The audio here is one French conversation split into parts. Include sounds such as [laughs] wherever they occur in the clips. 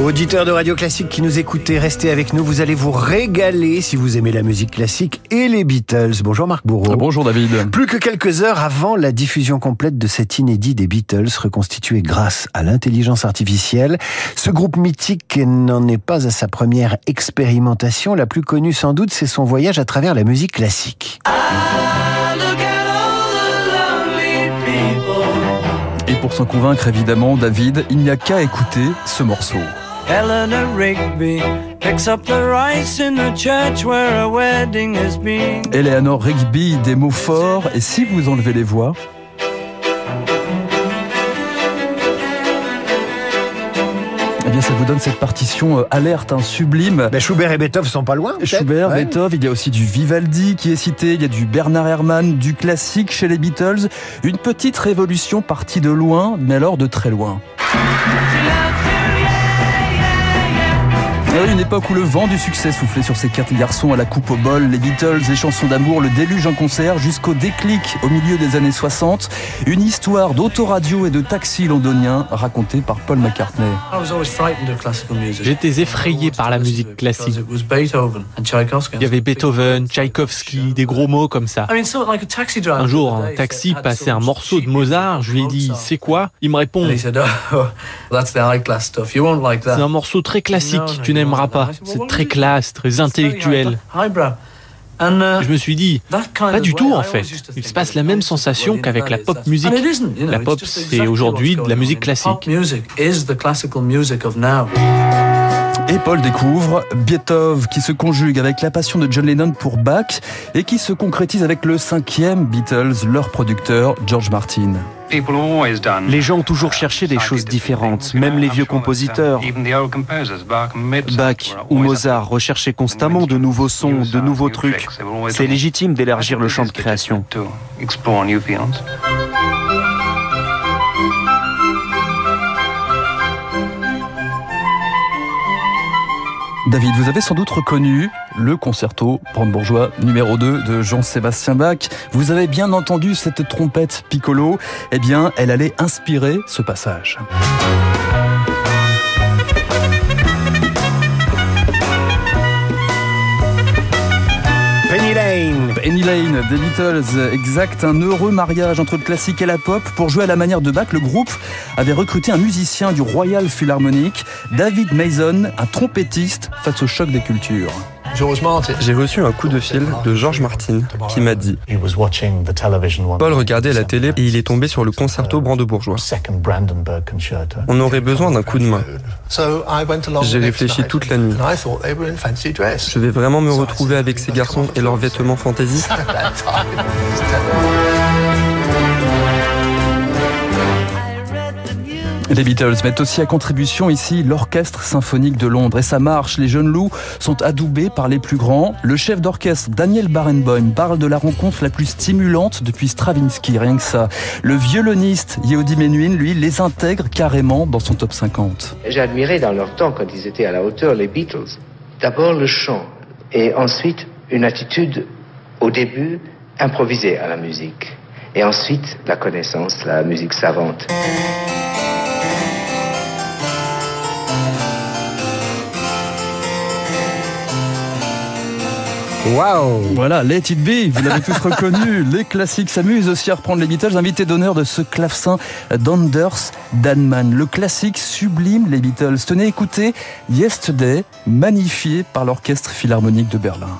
Auditeurs de Radio Classique qui nous écoutez, restez avec nous. Vous allez vous régaler si vous aimez la musique classique et les Beatles. Bonjour Marc Bourreau. Bonjour David. Plus que quelques heures avant la diffusion complète de cet inédit des Beatles, reconstitué grâce à l'intelligence artificielle, ce groupe mythique n'en est pas à sa première expérimentation. La plus connue sans doute, c'est son voyage à travers la musique classique. Et pour s'en convaincre évidemment, David, il n'y a qu'à écouter ce morceau. Eleanor Rigby picks up the rice in the church where a wedding has been. Eleanor Rigby, des mots forts, et si vous enlevez les voix, eh bien ça vous donne cette partition euh, alerte, hein, sublime. Ben, Schubert et Beethoven sont pas loin. Schubert, Ouais. Beethoven, il y a aussi du Vivaldi qui est cité, il y a du Bernard Herrmann, du classique chez les Beatles. Une petite révolution partie de loin, mais alors de très loin. Oui, une époque où le vent du succès soufflait sur ces quatre garçons à la coupe au bol, les Beatles, les chansons d'amour, le déluge en concert, jusqu'au déclic au milieu des années 60. Une histoire d'autoradio et de taxi londonien racontée par Paul McCartney. I was always frightened of classical music. J'étais effrayé par la musique classique. Because it was Beethoven and Tchaikovsky. Il y avait Beethoven, Tchaïkovski, des gros mots comme ça. I mean, sort of like a taxi driver. Un jour, un taxi passait un morceau de Mozart. Je lui ai dit, c'est quoi? Il me répond, And he said, oh, [laughs] that's the high class stuff. You won't like that. c'est un morceau très classique. Tu n'aimeras pas. C'est très classe, très intellectuel. Je me suis dit, pas du tout en fait. Il se passe la même sensation qu'avec la pop know, La pop, c'est aujourd'hui de la musique classique. Et Paul découvre Beethoven qui se conjugue avec la passion de John Lennon pour Bach et qui se concrétise avec le cinquième Beatles, leur producteur George Martin. Les gens ont toujours cherché des choses différentes, même les vieux compositeurs. Bach ou Mozart recherchaient constamment de nouveaux sons, de nouveaux trucs. C'est légitime d'élargir le champ de création. David, vous avez sans doute reconnu le concerto brandebourgeois numéro 2 de Jean-Sébastien Bach. Vous avez bien entendu cette trompette piccolo. Eh bien, elle allait inspirer ce passage. Penny Lane. Penny Lane des Beatles, exact, un heureux mariage entre le classique et la pop. Pour jouer à la manière de Bach, le groupe avait recruté un musicien du Royal Philharmonic, David Mason, un trompettiste face au choc des cultures. J'ai reçu un coup de fil de George Martin qui m'a dit Paul regardait la télé et il est tombé sur le concerto brandebourgeois. On aurait besoin d'un coup de main. J'ai réfléchi toute la nuit. Je vais vraiment me retrouver avec ces garçons et leurs vêtements fantasy. [laughs] Les Beatles mettent aussi à contribution ici l'Orchestre symphonique de Londres et sa marche. Les jeunes loups sont adoubés par les plus grands. Le chef d'orchestre Daniel Barenboim parle de la rencontre la plus stimulante depuis Stravinsky, rien que ça. Le violoniste Yehudi Menuhin, lui, les intègre carrément dans son top 50. J'ai admiré dans leur temps, quand ils étaient à la hauteur, les Beatles. D'abord le chant, et ensuite une attitude, au début, improvisée à la musique. Et ensuite la connaissance, la musique savante. Waouh. Voilà, Let It Be, vous l'avez tous reconnu. [laughs] Les classiques s'amusent aussi à reprendre les Beatles. Invité d'honneur de ce clavecin d'Anders Danman. Le classique sublime les Beatles. Tenez, écoutez Yesterday, magnifié par l'Orchestre Philharmonique de Berlin.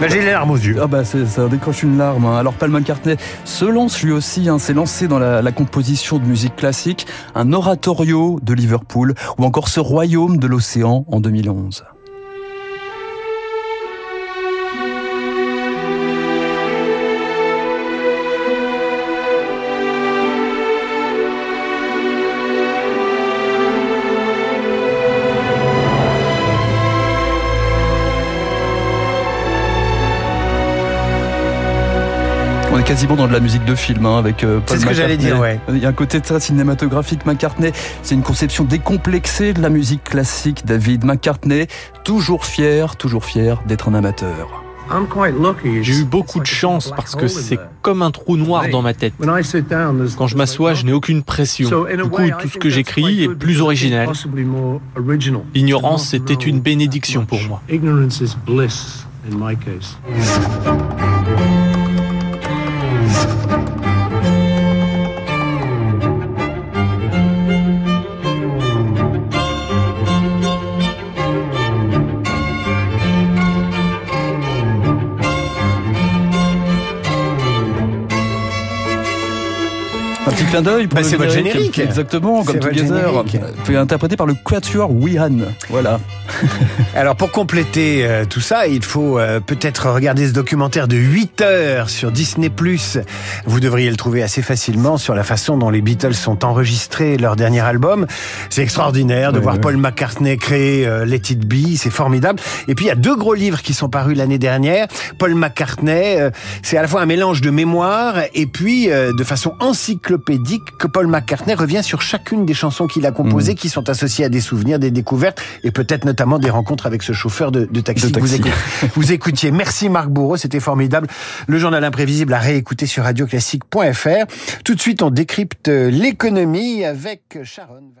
J'ai les larmes aux yeux. Ah bah ça décroche une larme. hein. Alors Paul McCartney se lance lui aussi, hein, s'est lancé dans la, la composition de musique classique, un oratorio de Liverpool ou encore ce royaume de l'océan en 2011. Quasiment dans de la musique de film hein, avec euh, Paul C'est ce que j'allais dire, ouais. Il y a un côté très cinématographique. McCartney, c'est une conception décomplexée de la musique classique. David McCartney, toujours fier, toujours fier d'être un amateur. J'ai eu beaucoup de chance parce que c'est comme un trou noir dans ma tête. Quand je m'assois, je n'ai aucune pression. Du coup, tout ce que j'écris est plus original. L'ignorance était une bénédiction pour moi. Un petit clin d'œil pour Bah, le c'est votre générique. Exactement, comme Together. générique. Interprété par le Quatuor Wihan. Voilà. [laughs] Alors pour compléter euh, tout ça, il faut euh, peut-être regarder ce documentaire de 8 heures sur Disney+. Vous devriez le trouver assez facilement sur la façon dont les Beatles sont enregistrés leur dernier album. C'est extraordinaire de Ouais, voir ouais. Paul McCartney créer euh, Let It Be, c'est formidable. Et puis il y a deux gros livres qui sont parus l'année dernière. Paul McCartney, euh, c'est à la fois un mélange de mémoire et puis euh, de façon encyclopédique que Paul McCartney revient sur chacune des chansons qu'il a composées qui sont associées à des souvenirs, des découvertes et peut-être notamment des rencontres avec ce chauffeur de, de taxi, De que Vous, écoutiez, [laughs] vous écoutiez. Merci Marc Bourreau, c'était formidable. Le journal imprévisible à réécouter sur radioclassique.fr. Tout de suite, on décrypte l'économie avec Sharon.